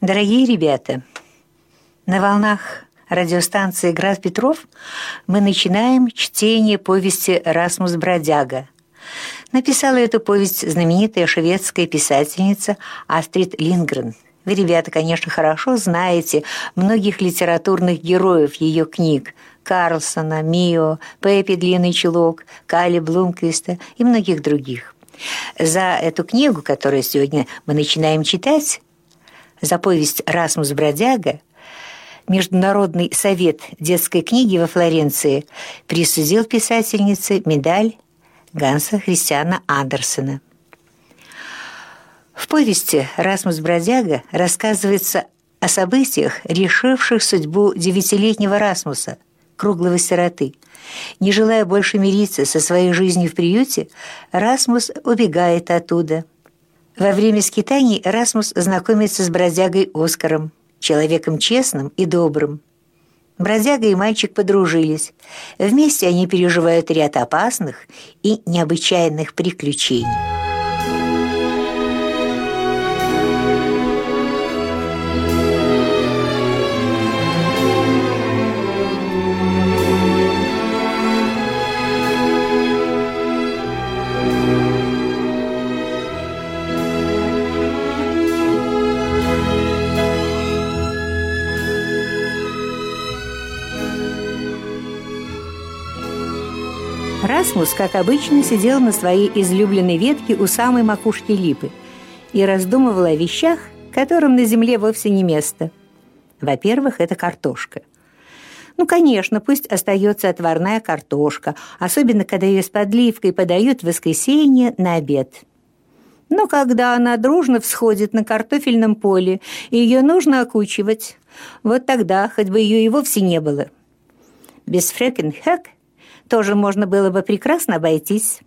Дорогие ребята, на волнах радиостанции «Град Петров» мы начинаем чтение повести «Расмус Бродяга». Написала эту повесть знаменитая шведская писательница Астрид Лингрен. Вы, ребята, конечно, хорошо знаете многих литературных героев ее книг Карлсона, Мио, Пеппи Длинный Чулок, Кали Блумквиста и многих других. За эту книгу, которую сегодня мы начинаем читать, за повесть «Расмус Бродяга» Международный совет детской книги во Флоренции присудил писательнице медаль Ганса Христиана Андерсена. В повести «Расмус Бродяга» рассказывается о событиях, решивших судьбу девятилетнего Расмуса, круглого сироты. Не желая больше мириться со своей жизнью в приюте, Расмус убегает оттуда – во время скитаний Расмус знакомится с бродягой Оскаром, человеком честным и добрым. Бродяга и мальчик подружились. Вместе они переживают ряд опасных и необычайных приключений. Расмус, как обычно, сидел на своей излюбленной ветке у самой макушки липы и раздумывал о вещах, которым на земле вовсе не место. Во-первых, это картошка. Ну, конечно, пусть остается отварная картошка, особенно когда ее с подливкой подают в воскресенье на обед. Но когда она дружно всходит на картофельном поле, ее нужно окучивать, вот тогда хоть бы ее и вовсе не было. Без фрекенхэк тоже можно было бы прекрасно обойтись.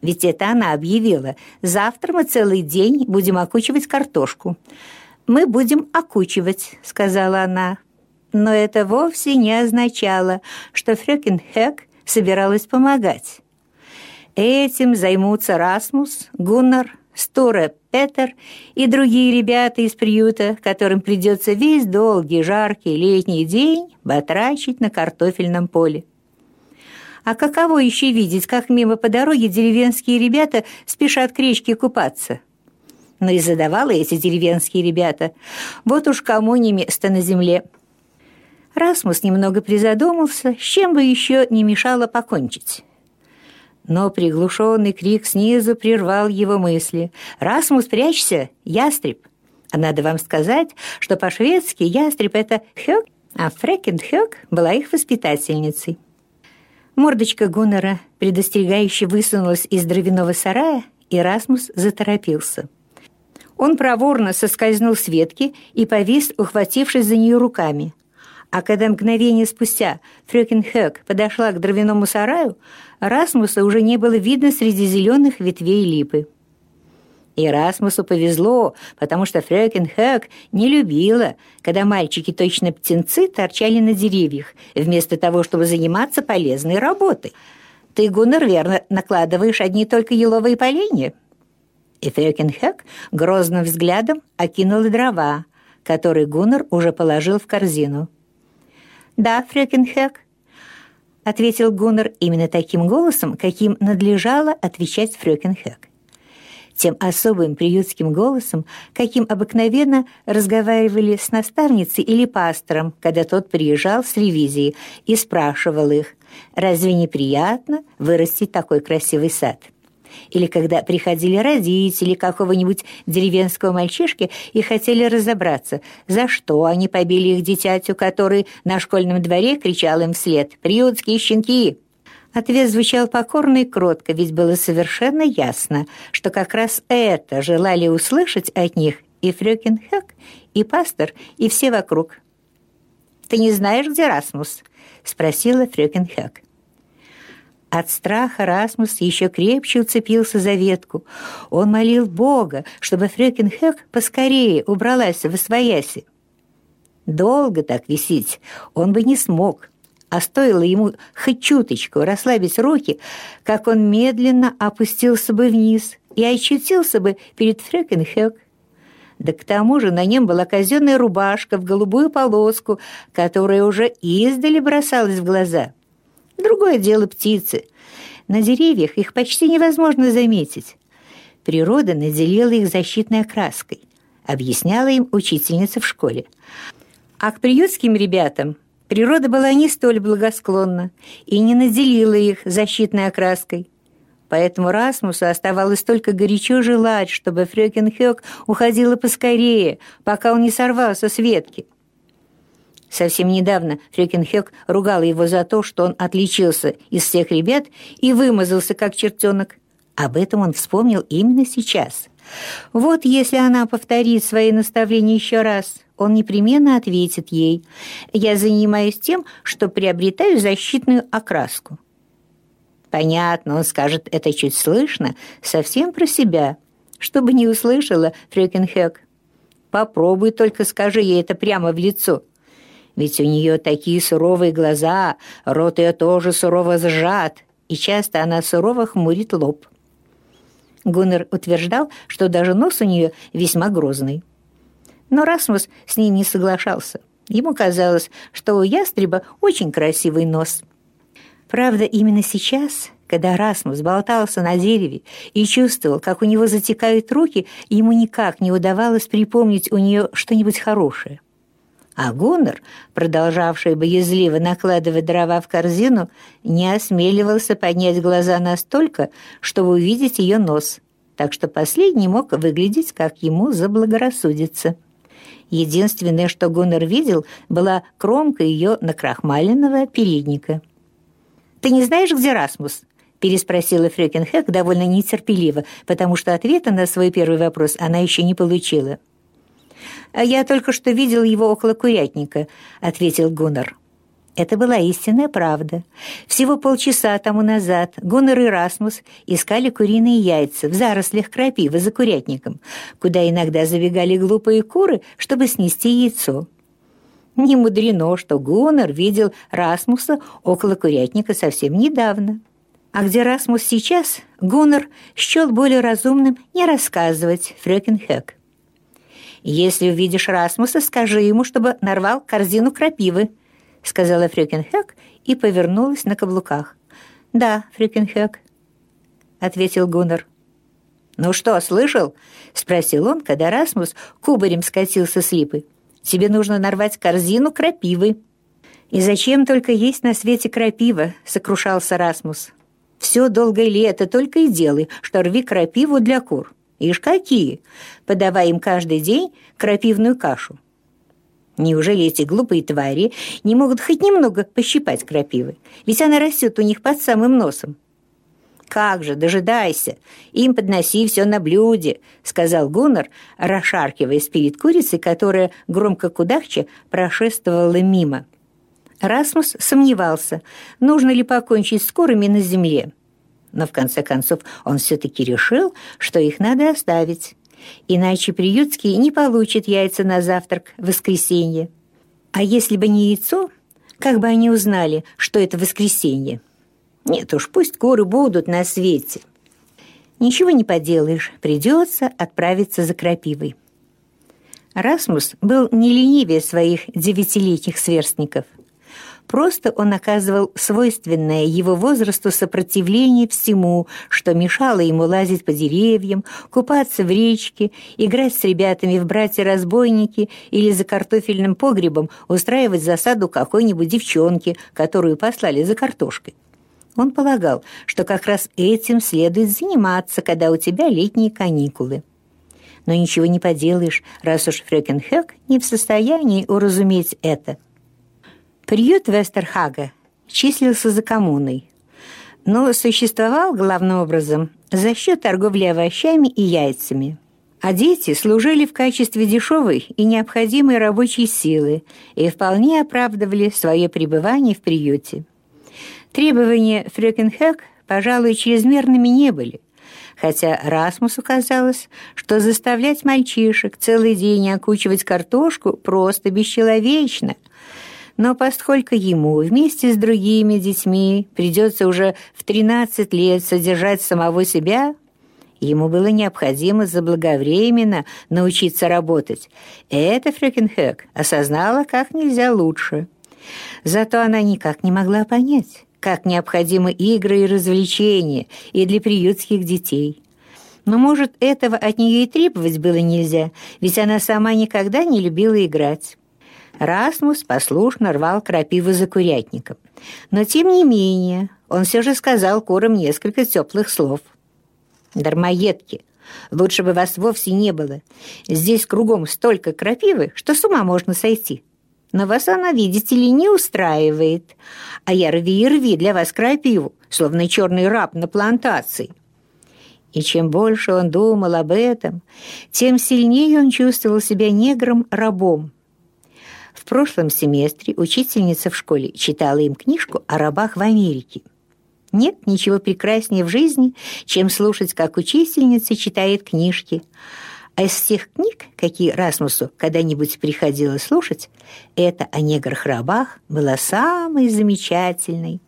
Ведь это она объявила. Завтра мы целый день будем окучивать картошку. Мы будем окучивать, сказала она. Но это вовсе не означало, что Фрёкинхэк собиралась помогать. Этим займутся Расмус, Гуннар, Стуре Петер и другие ребята из приюта, которым придется весь долгий, жаркий летний день батрачить на картофельном поле. А каково еще видеть, как мимо по дороге деревенские ребята спешат к речке купаться? Но и задавала эти деревенские ребята. Вот уж кому не место на земле. Расмус немного призадумался, с чем бы еще не мешало покончить. Но приглушенный крик снизу прервал его мысли. «Расмус, прячься! Ястреб!» А надо вам сказать, что по-шведски ястреб — это «хёк», а Фрекенд Хёк была их воспитательницей. Мордочка Гуннера предостерегающе высунулась из дровяного сарая, и Расмус заторопился. Он проворно соскользнул с ветки и повис, ухватившись за нее руками. А когда мгновение спустя Фрёкинхэк подошла к дровяному сараю, Расмуса уже не было видно среди зеленых ветвей липы. И Расмусу повезло, потому что Фрёкин Хэк не любила, когда мальчики, точно птенцы, торчали на деревьях, вместо того, чтобы заниматься полезной работой. Ты, Гуннер, верно накладываешь одни только еловые поленья? И Фрёкин Хэк грозным взглядом окинул дрова, которые Гуннер уже положил в корзину. «Да, Фрёкин Хэк», — ответил Гуннер именно таким голосом, каким надлежало отвечать Фрёкин Хэк тем особым приютским голосом, каким обыкновенно разговаривали с наставницей или пастором, когда тот приезжал с ревизии и спрашивал их, «Разве не приятно вырастить такой красивый сад?» Или когда приходили родители какого-нибудь деревенского мальчишки и хотели разобраться, за что они побили их дитятю, который на школьном дворе кричал им вслед «Приютские щенки!» Ответ звучал покорно и кротко, ведь было совершенно ясно, что как раз это желали услышать от них и Фрёкинхэк, и пастор, и все вокруг. «Ты не знаешь, где Расмус?» — спросила Фрёкинхэк. От страха Расмус еще крепче уцепился за ветку. Он молил Бога, чтобы Фрёкинхэк поскорее убралась в освояси. Долго так висеть он бы не смог — а стоило ему хоть чуточку расслабить руки, как он медленно опустился бы вниз и очутился бы перед Фрекенхёк. Да к тому же на нем была казенная рубашка в голубую полоску, которая уже издали бросалась в глаза. Другое дело птицы. На деревьях их почти невозможно заметить. Природа наделила их защитной окраской, объясняла им учительница в школе. А к приютским ребятам природа была не столь благосклонна и не наделила их защитной окраской. Поэтому Расмусу оставалось только горячо желать, чтобы Фрёкинхёк уходила поскорее, пока он не сорвался с ветки. Совсем недавно Фрёкинхёк ругала его за то, что он отличился из всех ребят и вымазался как чертенок. Об этом он вспомнил именно сейчас. Вот если она повторит свои наставления еще раз, он непременно ответит ей «Я занимаюсь тем, что приобретаю защитную окраску». Понятно, он скажет это чуть слышно, совсем про себя, чтобы не услышала Фрёкинхёк. Попробуй только скажи ей это прямо в лицо. Ведь у нее такие суровые глаза, рот ее тоже сурово сжат, и часто она сурово хмурит лоб. Гуннер утверждал, что даже нос у нее весьма грозный. Но Расмус с ним не соглашался. Ему казалось, что у ястреба очень красивый нос – Правда, именно сейчас, когда Расмус болтался на дереве и чувствовал, как у него затекают руки, ему никак не удавалось припомнить у нее что-нибудь хорошее. А Гуннер, продолжавший боязливо накладывать дрова в корзину, не осмеливался поднять глаза настолько, чтобы увидеть ее нос, так что последний мог выглядеть, как ему заблагорассудится. Единственное, что Гуннер видел, была кромка ее накрахмаленного передника — «Ты не знаешь, где Расмус?» переспросила Фрёкинхэк довольно нетерпеливо, потому что ответа на свой первый вопрос она еще не получила. «А я только что видел его около курятника», — ответил Гуннар. Это была истинная правда. Всего полчаса тому назад Гуннар и Расмус искали куриные яйца в зарослях крапивы за курятником, куда иногда забегали глупые куры, чтобы снести яйцо. Не мудрено, что Гуннер видел Расмуса около курятника совсем недавно. А где Расмус сейчас, Гуннер счел более разумным не рассказывать Фрёкинхек. «Если увидишь Расмуса, скажи ему, чтобы нарвал корзину крапивы», сказала Фрёкинхек и повернулась на каблуках. «Да, Фрёкинхек», — ответил Гуннер. «Ну что, слышал?» — спросил он, когда Расмус кубарем скатился с липы. Тебе нужно нарвать корзину крапивы». «И зачем только есть на свете крапива?» — сокрушался Расмус. «Все долгое лето только и делай, что рви крапиву для кур. Ишь какие! Подавай им каждый день крапивную кашу». Неужели эти глупые твари не могут хоть немного пощипать крапивы? Ведь она растет у них под самым носом. «Как же, дожидайся! Им подноси все на блюде», — сказал Гуннар, расшаркиваясь перед курицей, которая громко кудахча прошествовала мимо. Расмус сомневался, нужно ли покончить с курами на земле. Но в конце концов он все-таки решил, что их надо оставить. Иначе приютские не получат яйца на завтрак в воскресенье. А если бы не яйцо, как бы они узнали, что это воскресенье? Нет уж, пусть куры будут на свете. Ничего не поделаешь, придется отправиться за крапивой. Расмус был не ленивее своих девятилетних сверстников. Просто он оказывал свойственное его возрасту сопротивление всему, что мешало ему лазить по деревьям, купаться в речке, играть с ребятами в братья-разбойники или за картофельным погребом устраивать засаду какой-нибудь девчонки, которую послали за картошкой. Он полагал, что как раз этим следует заниматься, когда у тебя летние каникулы. Но ничего не поделаешь, раз уж Фрёкенхёк не в состоянии уразуметь это. Приют Вестерхага числился за коммуной, но существовал главным образом за счет торговли овощами и яйцами. А дети служили в качестве дешевой и необходимой рабочей силы и вполне оправдывали свое пребывание в приюте. Требования Фрёкинхэк, пожалуй, чрезмерными не были, хотя Расмусу казалось, что заставлять мальчишек целый день окучивать картошку просто бесчеловечно. Но поскольку ему вместе с другими детьми придется уже в 13 лет содержать самого себя, Ему было необходимо заблаговременно научиться работать. Это Фрёкинхёк осознала как нельзя лучше. Зато она никак не могла понять, как необходимы игры и развлечения и для приютских детей. Но, может, этого от нее и требовать было нельзя, ведь она сама никогда не любила играть. Расмус послушно рвал крапиву за курятником. Но, тем не менее, он все же сказал курам несколько теплых слов. «Дармоедки, лучше бы вас вовсе не было. Здесь кругом столько крапивы, что с ума можно сойти. Но вас она, видите ли, не устраивает. А я рви и рви для вас крапиву, словно черный раб на плантации». И чем больше он думал об этом, тем сильнее он чувствовал себя негром-рабом. Прошлом семестре учительница в школе читала им книжку о рабах в Америке. Нет ничего прекраснее в жизни, чем слушать, как учительница читает книжки. А из всех книг, какие Расмусу когда-нибудь приходилось слушать, это о неграх-рабах была самой замечательной.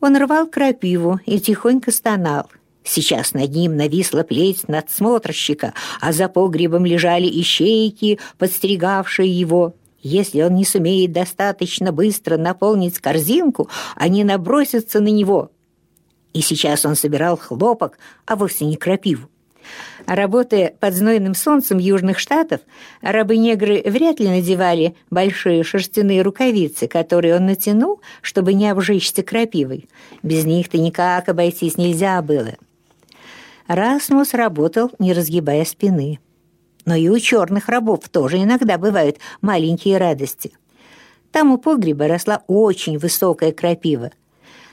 Он рвал крапиву и тихонько стонал – Сейчас над ним нависла плеть надсмотрщика, а за погребом лежали ищейки, подстерегавшие его. Если он не сумеет достаточно быстро наполнить корзинку, они набросятся на него. И сейчас он собирал хлопок, а вовсе не крапиву. Работая под знойным солнцем южных штатов, рабы-негры вряд ли надевали большие шерстяные рукавицы, которые он натянул, чтобы не обжечься крапивой. Без них-то никак обойтись нельзя было. Расмус работал, не разгибая спины. Но и у черных рабов тоже иногда бывают маленькие радости. Там у погреба росла очень высокая крапива.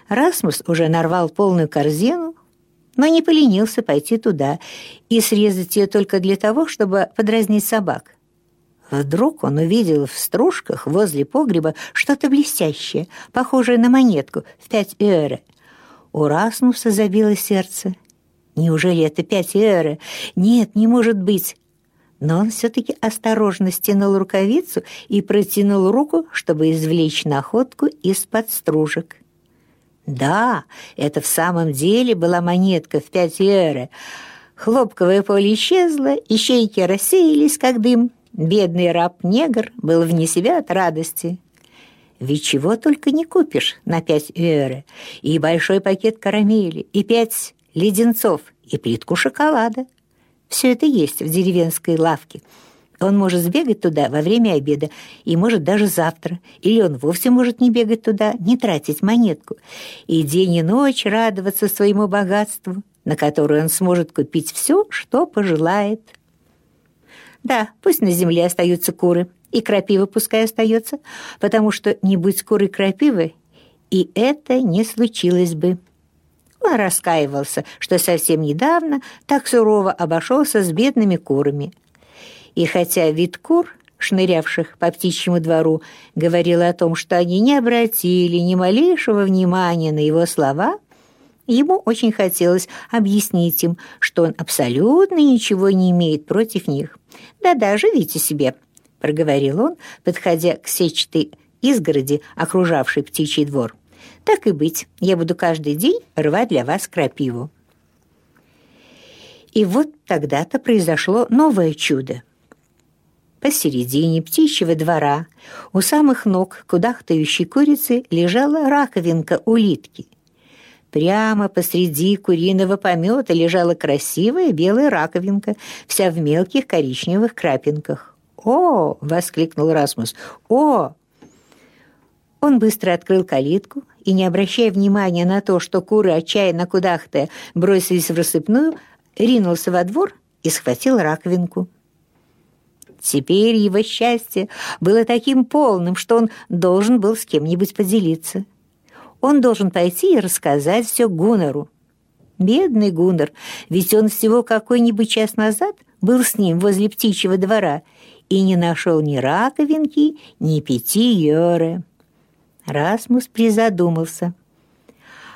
Расмус уже нарвал полную корзину, но не поленился пойти туда и срезать ее только для того, чтобы подразнить собак. Вдруг он увидел в стружках возле погреба что-то блестящее, похожее на монетку в пять эре. У Расмуса забило сердце, Неужели это пять эры? Нет, не может быть. Но он все-таки осторожно стянул рукавицу и протянул руку, чтобы извлечь находку из-под стружек. Да, это в самом деле была монетка в пять эры. Хлопковое поле исчезло, ищейки рассеялись, как дым. Бедный раб-негр был вне себя от радости. Ведь чего только не купишь на пять эры. И большой пакет карамели, и пять леденцов и плитку шоколада. Все это есть в деревенской лавке. Он может сбегать туда во время обеда и может даже завтра. Или он вовсе может не бегать туда, не тратить монетку. И день и ночь радоваться своему богатству, на которое он сможет купить все, что пожелает. Да, пусть на земле остаются куры, и крапива пускай остается, потому что не будь куры крапивы, и это не случилось бы. Он раскаивался, что совсем недавно так сурово обошелся с бедными курами. И хотя вид кур, шнырявших по птичьему двору, говорил о том, что они не обратили ни малейшего внимания на его слова, ему очень хотелось объяснить им, что он абсолютно ничего не имеет против них. «Да-да, живите себе», — проговорил он, подходя к сетчатой изгороди, окружавшей птичий двор. Так и быть, я буду каждый день рвать для вас крапиву. И вот тогда-то произошло новое чудо. Посередине птичьего двора, у самых ног кудахтающей курицы, лежала раковинка улитки. Прямо посреди куриного помета лежала красивая белая раковинка, вся в мелких коричневых крапинках. «О!» — воскликнул Расмус. «О!» Он быстро открыл калитку и, не обращая внимания на то, что куры отчаянно кудахтая бросились в рассыпную, ринулся во двор и схватил раковинку. Теперь его счастье было таким полным, что он должен был с кем-нибудь поделиться. Он должен пойти и рассказать все Гуннеру. Бедный Гуннер, ведь он всего какой-нибудь час назад был с ним возле птичьего двора и не нашел ни раковинки, ни пяти йоры. Расмус призадумался.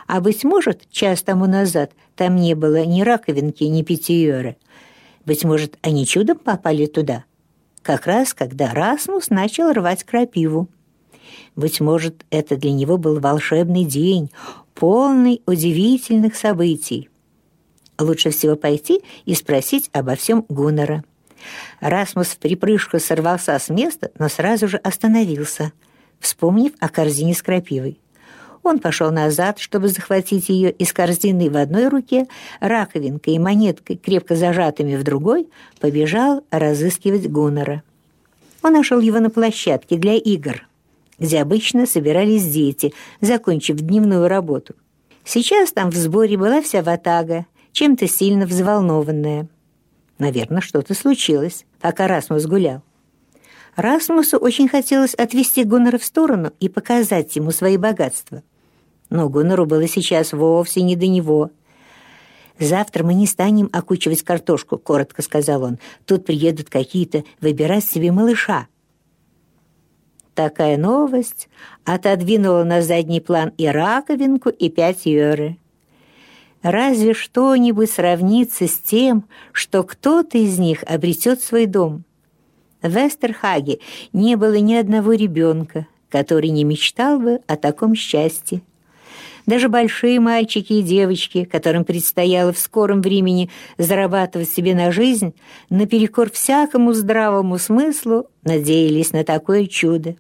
А, быть может, час тому назад там не было ни раковинки, ни питьера. Быть может, они чудом попали туда, как раз когда Расмус начал рвать крапиву. Быть может, это для него был волшебный день, полный удивительных событий. Лучше всего пойти и спросить обо всем Гуннера. Расмус в припрыжку сорвался с места, но сразу же остановился, вспомнив о корзине с крапивой. Он пошел назад, чтобы захватить ее из корзины в одной руке, раковинкой и монеткой, крепко зажатыми в другой, побежал разыскивать Гуннера. Он нашел его на площадке для игр, где обычно собирались дети, закончив дневную работу. Сейчас там в сборе была вся ватага, чем-то сильно взволнованная. Наверное, что-то случилось, пока Расмус гулял. Расмусу очень хотелось отвести Гуннера в сторону и показать ему свои богатства. Но Гуннеру было сейчас вовсе не до него. «Завтра мы не станем окучивать картошку», — коротко сказал он. «Тут приедут какие-то выбирать себе малыша». Такая новость отодвинула на задний план и раковинку, и пять йоры. Разве что-нибудь сравнится с тем, что кто-то из них обретет свой дом. В Вестерхаге не было ни одного ребенка, который не мечтал бы о таком счастье. Даже большие мальчики и девочки, которым предстояло в скором времени зарабатывать себе на жизнь, наперекор всякому здравому смыслу надеялись на такое чудо.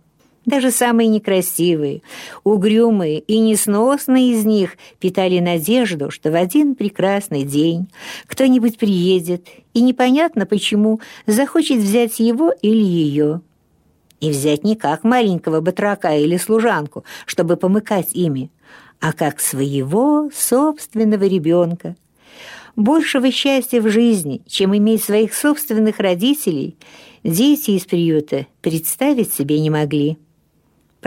Даже самые некрасивые, угрюмые и несносные из них питали надежду, что в один прекрасный день кто-нибудь приедет и непонятно почему захочет взять его или ее. И взять не как маленького батрака или служанку, чтобы помыкать ими, а как своего собственного ребенка. Большего счастья в жизни, чем иметь своих собственных родителей, дети из приюта представить себе не могли.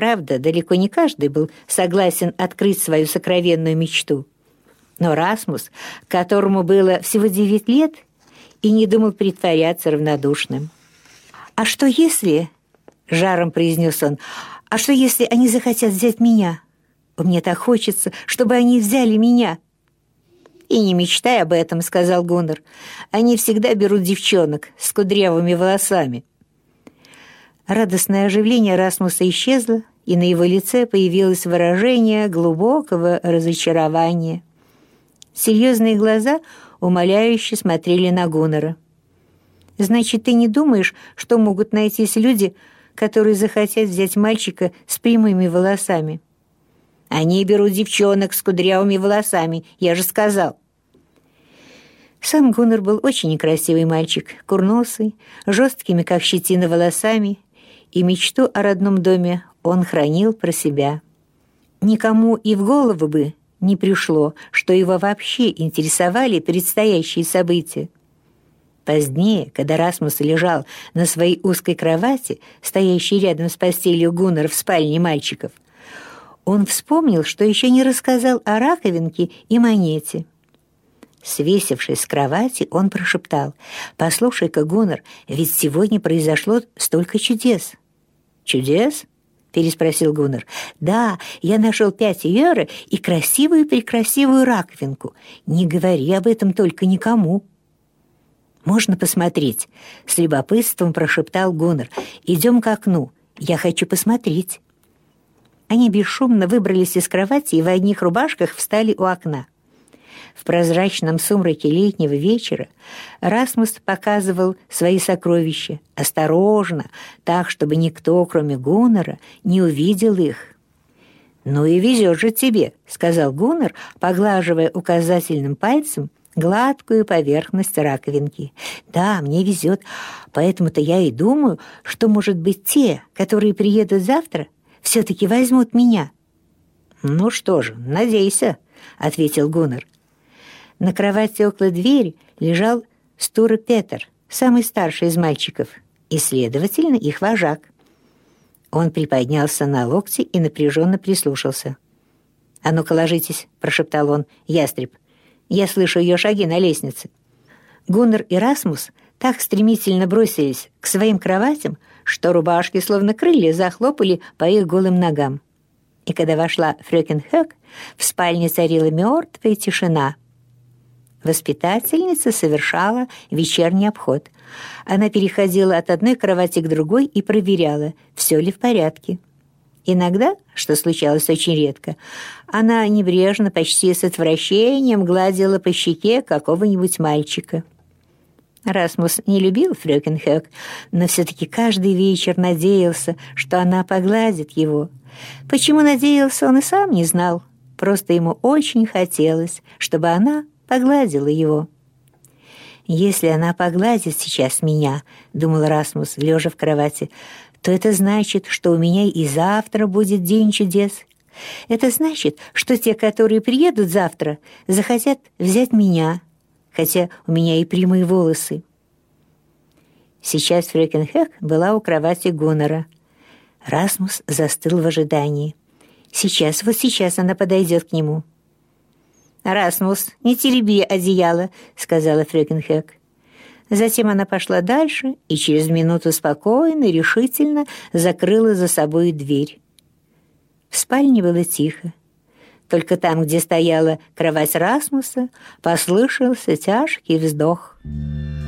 Правда, далеко не каждый был согласен открыть свою сокровенную мечту. Но Расмус, которому было всего девять лет, и не думал притворяться равнодушным. «А что если...» — жаром произнес он. «А что если они захотят взять меня? Мне так хочется, чтобы они взяли меня». «И не мечтай об этом», — сказал Гуннер. «Они всегда берут девчонок с кудрявыми волосами». Радостное оживление Расмуса исчезло, и на его лице появилось выражение глубокого разочарования. Серьезные глаза умоляюще смотрели на Гуннера. «Значит, ты не думаешь, что могут найтись люди, которые захотят взять мальчика с прямыми волосами?» «Они берут девчонок с кудрявыми волосами, я же сказал». Сам Гуннер был очень некрасивый мальчик, курносый, жесткими, как щетина, волосами и мечту о родном доме он хранил про себя. Никому и в голову бы не пришло, что его вообще интересовали предстоящие события. Позднее, когда Расмус лежал на своей узкой кровати, стоящей рядом с постелью Гуннера в спальне мальчиков, он вспомнил, что еще не рассказал о раковинке и монете. Свесившись с кровати, он прошептал, «Послушай-ка, Гуннер, ведь сегодня произошло столько чудес». «Чудес?» — переспросил Гуннер. «Да, я нашел пять евро и красивую-прекрасивую раковинку. Не говори об этом только никому». «Можно посмотреть?» — с любопытством прошептал Гуннер. «Идем к окну. Я хочу посмотреть». Они бесшумно выбрались из кровати и в одних рубашках встали у окна. В прозрачном сумраке летнего вечера Расмус показывал свои сокровища, осторожно, так, чтобы никто, кроме Гуннера, не увидел их. «Ну и везет же тебе», — сказал Гуннер, поглаживая указательным пальцем гладкую поверхность раковинки. «Да, мне везет, поэтому-то я и думаю, что, может быть, те, которые приедут завтра, все-таки возьмут меня». «Ну что же, надейся», — ответил Гуннер. На кровати около двери лежал Стура Петер, самый старший из мальчиков, и, следовательно, их вожак. Он приподнялся на локти и напряженно прислушался. «А ну-ка ложитесь», — прошептал он, — «ястреб. Я слышу ее шаги на лестнице». Гуннер и Расмус так стремительно бросились к своим кроватям, что рубашки, словно крылья, захлопали по их голым ногам. И когда вошла Фрёкин Хэк, в спальне царила мертвая тишина — Воспитательница совершала вечерний обход. Она переходила от одной кровати к другой и проверяла, все ли в порядке. Иногда, что случалось очень редко, она небрежно, почти с отвращением гладила по щеке какого-нибудь мальчика. Расмус не любил Фрёкинхёк, но все-таки каждый вечер надеялся, что она погладит его. Почему надеялся, он и сам не знал. Просто ему очень хотелось, чтобы она погладила его. «Если она погладит сейчас меня», — думал Расмус, лежа в кровати, то это значит, что у меня и завтра будет день чудес. Это значит, что те, которые приедут завтра, захотят взять меня, хотя у меня и прямые волосы. Сейчас Фрекенхек была у кровати Гуннера. Расмус застыл в ожидании. Сейчас, вот сейчас она подойдет к нему. «Расмус, не тереби одеяло», — сказала Фрекенхек. Затем она пошла дальше и через минуту спокойно решительно закрыла за собой дверь. В спальне было тихо. Только там, где стояла кровать Расмуса, послышался тяжкий вздох. «Расмус»